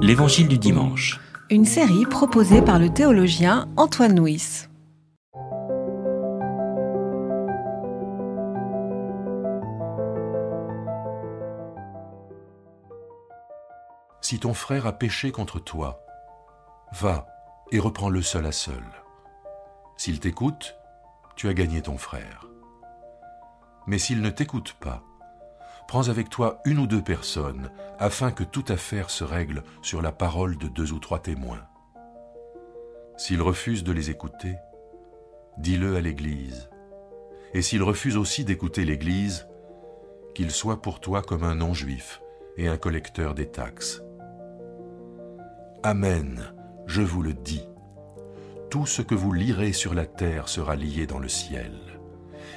L'Évangile du dimanche. Une série proposée par le théologien Antoine Nuis. Si ton frère a péché contre toi, va et reprends-le seul à seul. S'il t'écoute, tu as gagné ton frère. Mais s'il ne t'écoute pas, prends avec toi une ou deux personnes, afin que toute affaire se règle sur la parole de deux ou trois témoins. S'il refuse de les écouter, dis-le à l'Église. Et s'il refuse aussi d'écouter l'Église, qu'il soit pour toi comme un non-juif et un collecteur des taxes. Amen, je vous le dis. Tout ce que vous lirez sur la terre sera lié dans le ciel,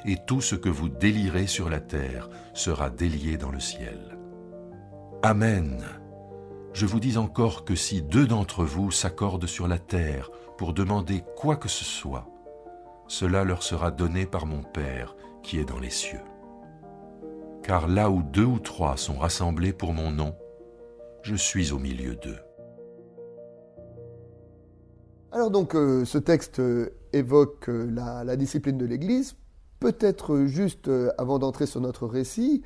et tout ce que vous délirez sur la terre sera délié dans le ciel. Amen. Je vous dis encore que si deux d'entre vous s'accordent sur la terre pour demander quoi que ce soit, cela leur sera donné par mon Père qui est dans les cieux. Car là où deux ou trois sont rassemblés pour mon nom, je suis au milieu d'eux. Alors donc euh, ce texte euh, évoque euh, la, la, discipline de l'Église. Peut-être juste avant d'entrer sur notre récit,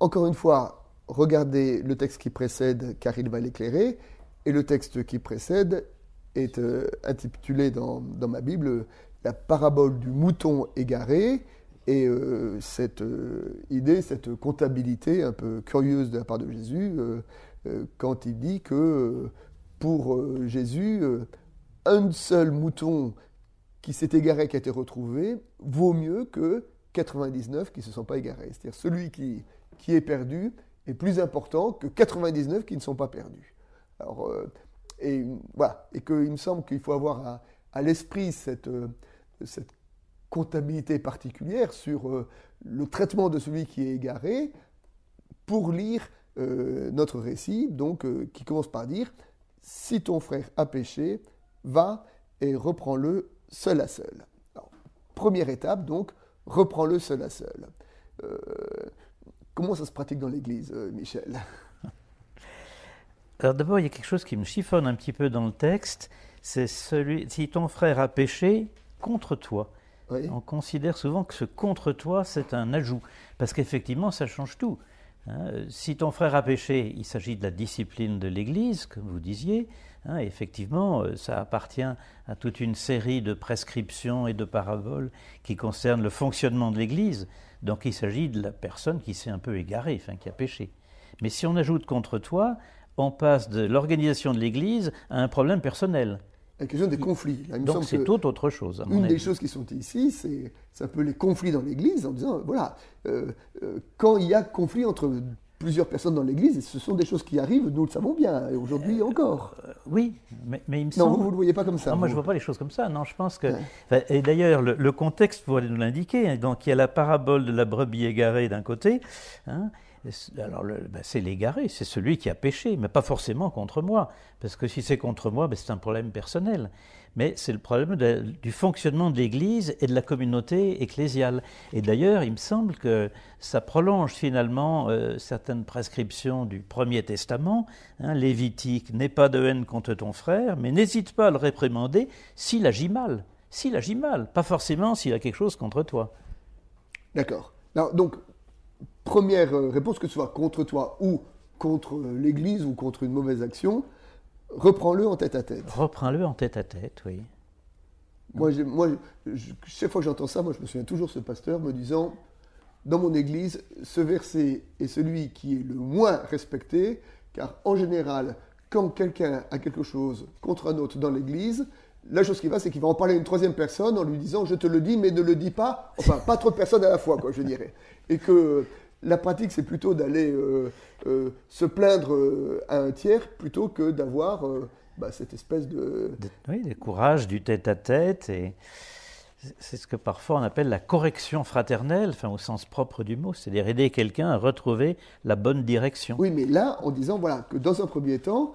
encore une fois, regardez le texte qui précède car il va l'éclairer, et le texte qui précède est intitulé dans, dans, ma Bible la parabole du mouton égaré, et cette idée, cette comptabilité un peu curieuse de la part de Jésus, quand il dit que pour Jésus, un seul mouton qui s'est égaré, qui a été retrouvé, vaut mieux que 99 qui ne se sont pas égarés. C'est-à-dire celui qui, qui est perdu est plus important que 99 qui ne sont pas perdus. Alors, euh, et voilà, et qu'il me semble qu'il faut avoir à, l'esprit cette, euh, cette comptabilité particulière sur euh, le traitement de celui qui est égaré pour lire notre récit, donc qui commence par dire si ton frère a péché, va et reprends-le seul à seul. première étape, donc, reprends-le seul à seul. Euh, comment ça se pratique dans l'Église, euh, Michel? Alors d'abord, il y a quelque chose qui me chiffonne un petit peu dans le texte, c'est celui, si ton frère a péché contre toi. On considère souvent que ce contre toi, c'est un ajout, parce qu'effectivement, ça change tout. Hein. si ton frère a péché, il s'agit de la discipline de l'Église, comme vous disiez. Hein, effectivement, euh, ça appartient à toute une série de prescriptions et de paraboles qui concernent le fonctionnement de l'Église. Donc il s'agit de la personne qui s'est un peu égarée, enfin qui a péché. Mais si on ajoute contre toi, on passe de l'organisation de l'Église à un problème personnel. La question des conflits. Donc c'est tout autre chose. une des choses qui sont ici, c'est un peu les conflits dans l'Église, en disant, voilà, euh, euh, quand il y a conflit entre plusieurs personnes dans l'Église, et ce sont des choses qui arrivent, nous le savons bien, et aujourd'hui encore. Euh, oui, mais, mais, il me semble... Non, vous ne le voyez pas comme ça. Non, moi je ne vois pas les choses comme ça, non, je pense que... Et d'ailleurs, le, contexte pourrait nous l'indiquer, hein. donc il y a la parabole de la brebis égarée d'un côté, hein, alors, ben, c'est l'égaré, c'est celui qui a péché, mais pas forcément contre moi, parce que si c'est contre moi, ben, c'est un problème personnel. Mais c'est le problème du fonctionnement de l'Église et de la communauté ecclésiale. Et d'ailleurs, il me semble que ça prolonge finalement euh, certaines prescriptions du Premier Testament. Hein, Lévitique, n'aie pas de haine contre ton frère, mais n'hésite pas à le réprimander s'il agit mal. S'il agit mal, pas forcément s'il a quelque chose contre toi. D'accord. Donc, première euh, réponse, que ce soit contre toi ou contre euh, l'Église ou contre une mauvaise action, reprends-le en tête à tête. Reprends-le en tête à tête, oui. Moi, moi chaque fois que j'entends ça, moi, je me souviens toujours de ce pasteur me disant, dans mon Église, ce verset est celui qui est le moins respecté, car en général, quand quelqu'un a quelque chose contre un autre dans l'Église, la chose qui va, c'est qu'il va en parler à une troisième personne en lui disant Je te le dis, mais ne le dis pas. Enfin, pas trop de personnes à la fois, quoi, je dirais. Et que la pratique, c'est plutôt d'aller euh, euh, se plaindre euh, à un tiers plutôt que d'avoir bah, cette espèce de... Oui, des courage du tête-à-tête. et c'est ce que parfois on appelle la correction fraternelle, enfin, au sens propre du mot, c'est-à-dire aider quelqu'un à retrouver la bonne direction. Oui, mais là, en disant voilà, que dans un premier temps,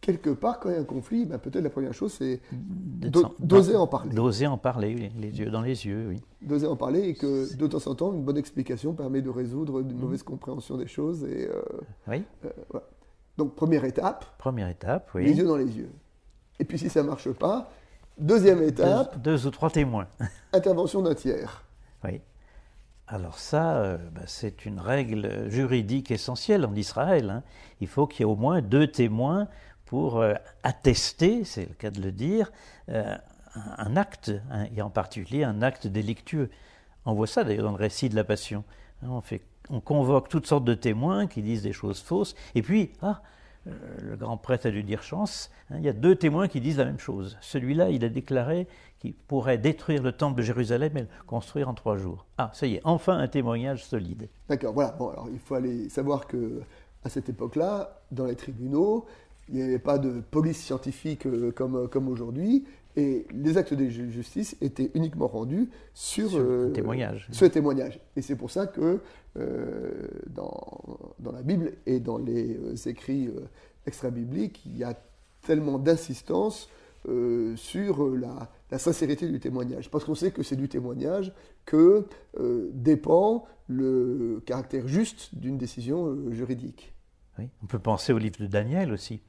quelque part, quand il y a un conflit, ben, peut-être la première chose, c'est d'oser en parler. D'oser en parler, les yeux dans les yeux, oui. D'oser en parler et que de temps en temps, une bonne explication permet de résoudre une mm. mauvaise compréhension des choses. Et, euh, oui. Euh, Donc première étape, Première étape, oui. les yeux dans les yeux. Et puis si ça ne marche pas, deuxième étape, Deux, deux ou trois témoins. intervention d'un tiers. Oui. Alors ça, euh, ben, c'est une règle juridique essentielle en Israël. hein. Il faut qu'il y ait au moins deux témoins pour euh, attester, c'est le cas de le dire, euh, un, acte, hein, et en particulier un acte délictueux. On voit ça d'ailleurs dans le récit de la Passion. Hein, on convoque toutes sortes de témoins qui disent des choses fausses, et puis, ah, euh, le grand prêtre a dû dire chance, hein, il y a deux témoins qui disent la même chose. Celui-là, il a déclaré qu'il pourrait détruire le temple de Jérusalem et le construire en trois jours. Ah, ça y est, enfin un témoignage solide. D'accord, voilà. Bon, alors il faut aller savoir que à cette époque-là, dans les tribunaux, il n'y avait pas de police scientifique euh, comme, comme aujourd'hui, et les actes de ju- justice étaient uniquement rendus sur, Sur euh, témoignage. sur le témoignage. Et c'est pour ça que euh, dans, dans la Bible et dans les euh, écrits euh, extra-bibliques, il y a tellement d'insistance euh, sur euh, la, la sincérité du témoignage. Parce qu'on sait que c'est du témoignage que euh, dépend le caractère juste d'une décision euh, juridique. Oui. On peut penser au livre de Daniel aussi.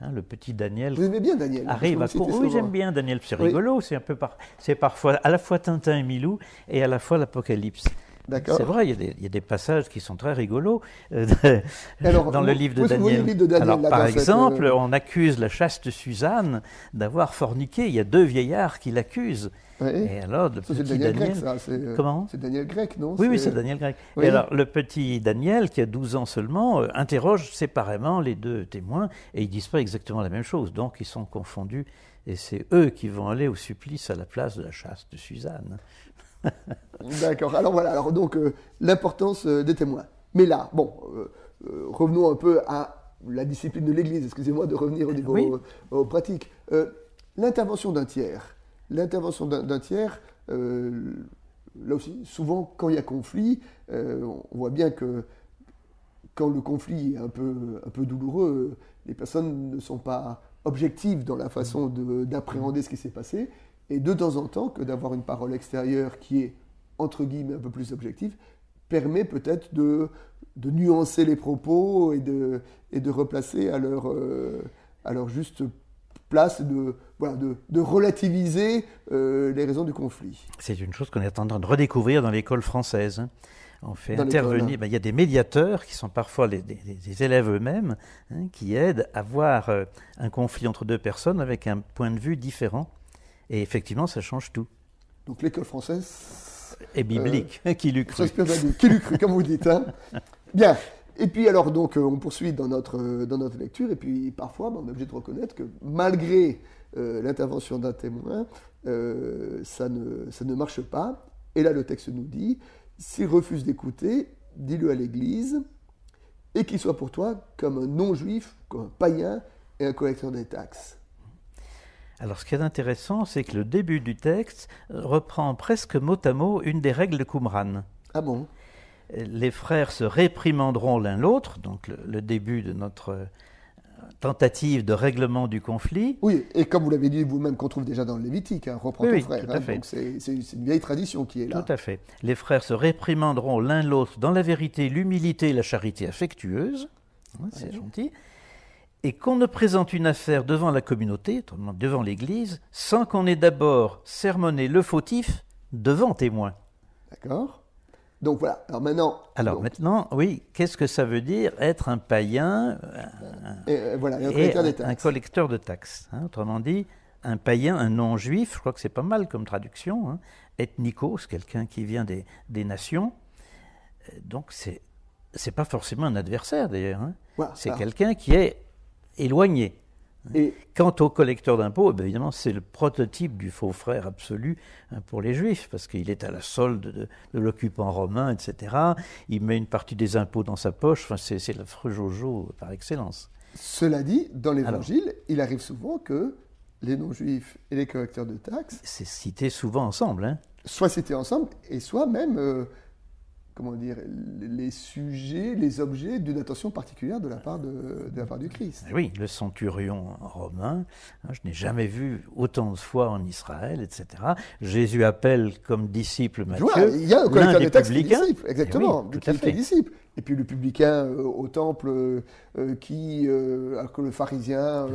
Hein, le petit Daniel Vous aimez bien Daniel arrive à court. Oui, j'aime bien Daniel, c'est Oui. rigolo. C'est un peu par... c'est parfois à la fois Tintin et Milou et à la fois l'Apocalypse. D'accord. C'est vrai, il y, a des, il y a des passages qui sont très rigolos euh, Alors, dans le livre de Daniel. le livre de Daniel, Alors, là, par cette, exemple, euh, on accuse la chaste Suzanne d'avoir forniqué. Il y a deux vieillards qui l'accusent. Oui. Et alors, le Ça, petit Daniel, Daniel. grec, ça. euh, Comment C'est Daniel grec, non? Oui, oui, c'est Daniel Grec. Oui. Et alors, le petit Daniel, qui a 12 ans seulement, euh, interroge séparément les deux témoins et ils disent pas exactement la même chose. Donc, ils sont confondus et c'est eux qui vont aller au supplice à la place de la chaste de Suzanne. D'accord. Alors voilà, alors donc euh, l'importance euh, des témoins. Mais là, bon, euh, revenons un peu à la discipline de l'Église. Excusez-moi de revenir au niveau Oui. euh, pratique. Euh, L'intervention d'un tiers. L'intervention d'un tiers, là aussi, souvent quand il y a conflit, on voit bien que quand le conflit est un peu, un peu douloureux, les personnes ne sont pas objectives dans la façon de- d'appréhender ce qui s'est passé. Et de temps en temps, que d'avoir une parole extérieure qui est, entre guillemets, un peu plus objective, permet peut-être de, de nuancer les propos et de, et de replacer à leur, euh, à leur juste place, de, voilà, de, de relativiser euh, les raisons du conflit. C'est une chose qu'on est en train de redécouvrir dans l'école française. hein. On fait Dans intervenir. hein. ben, il y a des médiateurs qui sont parfois les, élèves eux-mêmes hein, qui aident à voir euh, un conflit entre deux personnes avec un point de vue différent. Et effectivement, ça change tout. Donc l'école française Et biblique, qui l'eût cru? Qui l'eût cru, comme vous dites. hein. Bien. Et puis alors, donc, euh, on poursuit dans notre, euh, dans notre lecture, et puis parfois, ben, on est obligé de reconnaître que malgré euh, l'intervention d'un témoin, euh, ça, ne, ça ne marche pas. Et là, le texte nous dit, s'il refuse d'écouter, dis-le à l'Église, et qu'il soit pour toi comme un non-juif, comme un païen et un collecteur des taxes. Alors, ce qui est intéressant, c'est que le début du texte reprend presque mot à mot une des règles de Qumran. Ah bon? Les frères se réprimanderont l'un l'autre, donc le, le début de notre euh, tentative de règlement du conflit. Oui, et comme vous l'avez dit vous-même, qu'on trouve déjà dans le Lévitique, hein, reprends Oui, ton oui, frère. tout à hein, fait. donc c'est une vieille tradition qui est là. Tout à fait. Les frères se réprimanderont l'un l'autre dans la vérité, l'humilité et la charité affectueuse. C'est gentil. Et qu'on ne présente une affaire devant la communauté, devant l'Église, sans qu'on ait d'abord sermonné le fautif devant témoin. D'accord Donc voilà. Alors maintenant. Alors donc, maintenant, oui, qu'est-ce que ça veut dire être un païen et, euh, voilà, et un et collecteur des un, un collecteur de taxes hein, Autrement dit, un païen, un non-juif, je crois que c'est pas mal comme traduction, hein, ethnikos, quelqu'un qui vient des, des nations. Euh, Donc c'est c'est pas forcément un adversaire d'ailleurs. hein. Voilà, C'est quelqu'un qui est éloigné. Et Quant au collecteur d'impôts, eh évidemment, c'est le prototype du faux frère absolu hein, pour les juifs, parce qu'il est à la solde de, de l'occupant romain, etc. Il met une partie des impôts dans sa poche, enfin, c'est, l'affreux Jojo par excellence. cela dit, dans l'Évangile, il arrive souvent que les non-juifs et les collecteurs de taxes C'est cité souvent ensemble. Hein. soient cités ensemble et soient même, euh, comment dire, les sujets, les objets d'une attention particulière de la part, de, de la part du Christ. Oui, le centurion romain, hein, je n'ai jamais vu autant de fois en Israël, etc. Jésus appelle comme disciple Matthieu Voilà, il y a un l'un des publicains. disciple, exactement, Eh oui, tout qui, à qui est fait. disciple. Et puis le publicain euh, au temple euh, qui, alors que le pharisien,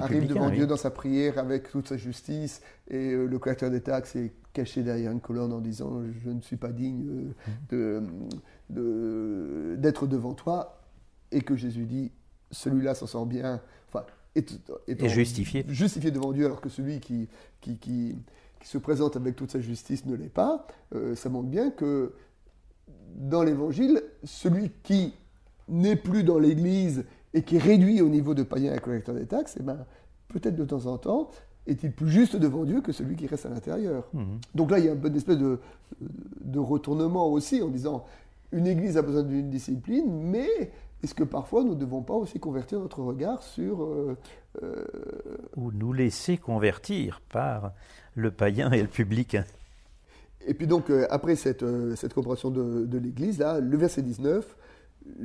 arrive devant Dieu dans sa prière avec toute sa justice, et le collecteur des taxes est caché derrière une colonne en disant Je ne suis pas digne d'être de, devant toi, et que Jésus dit Celui-là s'en sort bien, enfin, est, justifié. justifié devant Dieu, alors que celui qui, qui, qui, se présente avec toute sa justice ne l'est pas. ça montre bien que dans l'évangile, celui qui n'est plus dans l'église et qui est réduit au niveau de païen et collecteur des taxes, eh ben, peut-être de temps en temps, est-il plus juste devant Dieu que celui qui reste à l'intérieur. Mhm. Donc là, il y a une espèce de, de retournement aussi en disant, une église a besoin d'une discipline, mais est-ce que parfois nous ne devons pas aussi convertir notre regard sur... Euh, euh, Ou nous laisser convertir par le païen et le public et puis donc, euh, après cette, euh, cette compréhension de, de l'Église, là, le verset 19,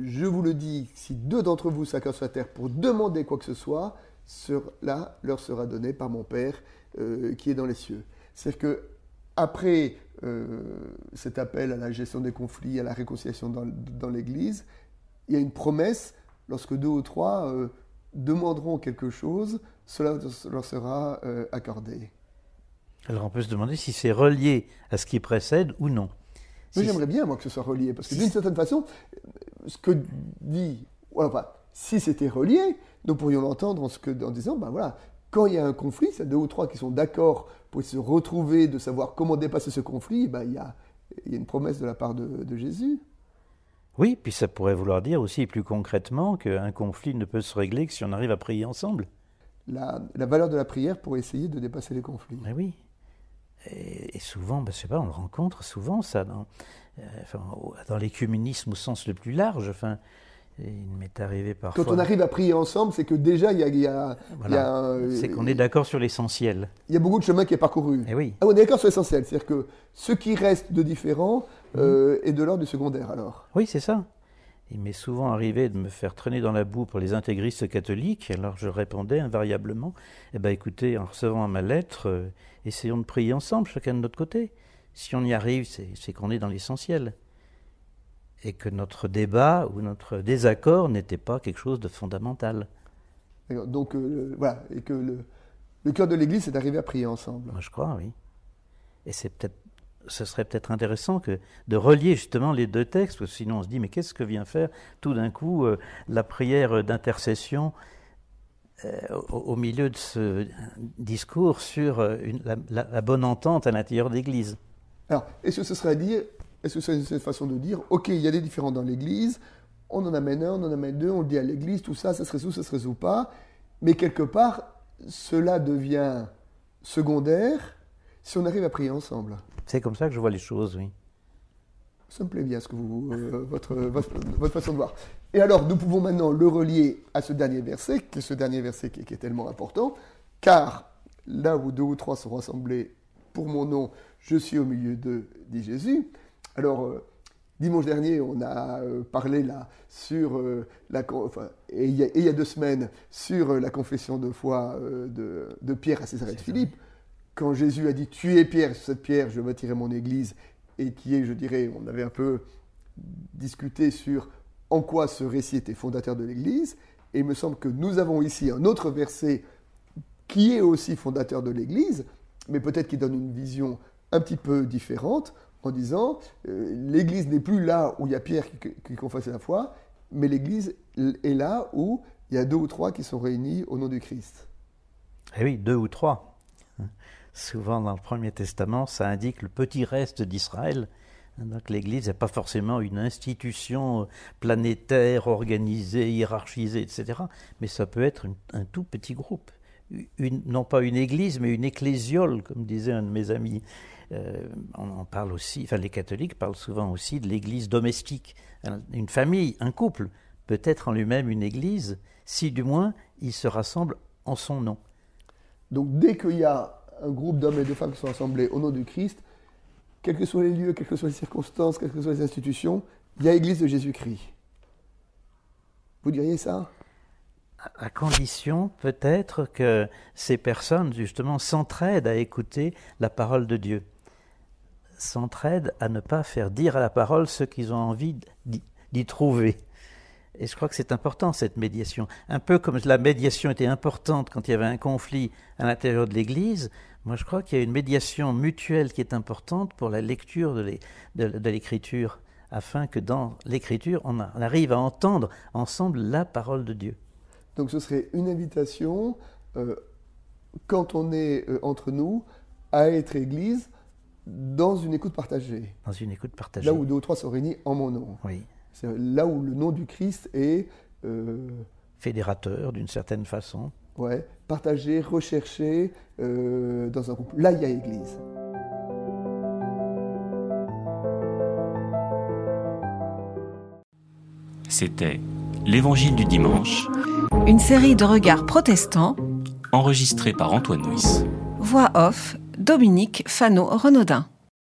je vous le dis, si deux d'entre vous s'accordent sur la terre pour demander quoi que ce soit, cela leur sera donné par mon Père euh, qui est dans les cieux. C'est-à-dire que après cet appel à la gestion des conflits, à la réconciliation dans, dans l'Église, il y a une promesse, lorsque deux ou trois demanderont quelque chose, cela leur sera accordé. Alors on peut se demander si c'est relié à ce qui précède ou non. Si j'aimerais bien, moi, que ce soit relié, parce que d'une certaine façon, ce que dit, enfin, si c'était relié, nous pourrions l'entendre en, ce que, en disant, ben voilà, quand il y a un conflit, c'est deux ou trois qui sont d'accord pour se retrouver, de savoir comment dépasser ce conflit, ben, il, y a, il y a une promesse de la part de, Jésus. Oui, puis ça pourrait vouloir dire aussi plus concrètement qu'un conflit ne peut se régler que si on arrive à prier ensemble. La, la valeur de la prière pour essayer de dépasser les conflits. Mais oui. Et, souvent, ben, je sais pas, on le rencontre souvent, ça, dans, euh, dans l'écuménisme au sens le plus large. Enfin, il m'est arrivé parfois. Quand on arrive à prier ensemble, c'est que déjà, il y a. c'est qu'on est d'accord sur l'essentiel. Il y a beaucoup de chemin qui est parcouru. Et eh oui. Ah, on est d'accord sur l'essentiel. C'est-à-dire que ce qui reste de différent mhm. euh, est de l'ordre du secondaire, alors. Oui, c'est ça. Il m'est souvent arrivé de me faire traîner dans la boue pour les intégristes catholiques, alors je répondais invariablement Eh bien, écoutez, en recevant ma lettre, euh, essayons de prier ensemble, chacun de notre côté. Si on y arrive, c'est qu'on est dans l'essentiel. Et que notre débat ou notre désaccord n'était pas quelque chose de fondamental. Donc, euh, voilà, et que le, le cœur de l'Église, c'est d'arriver à prier ensemble. Moi, je crois, oui. Et c'est peut-être ce serait peut-être intéressant de relier justement les deux textes, parce que sinon on se dit mais qu'est-ce que vient faire tout d'un coup euh, la prière d'intercession euh, au, milieu de ce discours sur euh, la, bonne entente à l'intérieur de l'Église? Alors, est-ce que ce serait dire, est-ce que c'est cette façon de dire, ok, il y a des différends dans l'Église, on en amène un, on en amène deux, on le dit à l'Église, tout ça, ça se résout, ça se résout pas, mais quelque part, cela devient secondaire si on arrive à prier ensemble. C'est comme ça que je vois les choses, oui. Ça me plaît bien ce que vous, euh, votre, votre, façon de voir. Et alors, nous pouvons maintenant le relier à ce dernier verset, qui est ce dernier verset qui, est tellement important, car là où deux ou trois sont rassemblés pour mon nom, je suis au milieu d'eux, dit Jésus. Alors, euh, dimanche dernier, on a euh, parlé là sur la, enfin, et il, y a, deux semaines sur la confession de foi de, de, Pierre à César et de Philippe quand Jésus a dit Tu es Pierre, sur cette pierre, je bâtirai mon église, et qui est, je dirais, on avait un peu discuté sur en quoi ce récit était fondateur de l'église, et il me semble que nous avons ici un autre verset qui est aussi fondateur de l'église, mais peut-être qui donne une vision un petit peu différente, en disant euh, l'église n'est plus là où il y a Pierre qui, qui confesse la foi, mais l'église est là où il y a deux ou trois qui sont réunis au nom du Christ. Eh oui, deux ou trois. Souvent dans le Premier Testament, ça indique le petit reste d'Israël. Donc l'Église n'est pas forcément une institution planétaire, organisée, hiérarchisée, etc. Mais ça peut être un tout petit groupe. Non pas une église, mais une ecclésiole, comme disait un de mes amis. Euh, on en parle aussi, enfin les catholiques parlent souvent aussi de l'église domestique. Une famille, un couple peut être en lui-même une église, si du moins il se rassemble en son nom. Donc dès qu'il y a un groupe d'hommes et de femmes qui sont assemblés au nom du Christ, quels que soient les lieux, quelles que soient les circonstances, quelles que soient les institutions, il y a Église de Jésus-Christ. Vous diriez ça? À condition peut-être que ces personnes justement s'entraident à écouter la parole de Dieu, s'entraident à ne pas faire dire à la parole ce qu'ils ont envie d'y trouver. Et je crois que c'est important, cette médiation. Un peu comme la médiation était importante quand il y avait un conflit à l'intérieur de l'Église, moi je crois qu'il y a une médiation mutuelle qui est importante pour la lecture de l'Écriture, afin que dans l'Écriture, on, arrive à entendre ensemble la parole de Dieu. Donc ce serait une invitation, euh, quand on est euh, entre nous, à être Église dans une écoute partagée. Dans une écoute partagée. Là où deux ou trois sont réunis en mon nom. Oui. C'est là où le nom du Christ est... Euh, Fédérateur d'une certaine façon. Ouais, partagé, recherché euh, dans un groupe. Là, il y a Église. C'était L'Évangile du dimanche. Une série de regards protestants. Enregistrée par Antoine Nuis. Voix off, Dominique Fano-Renaudin.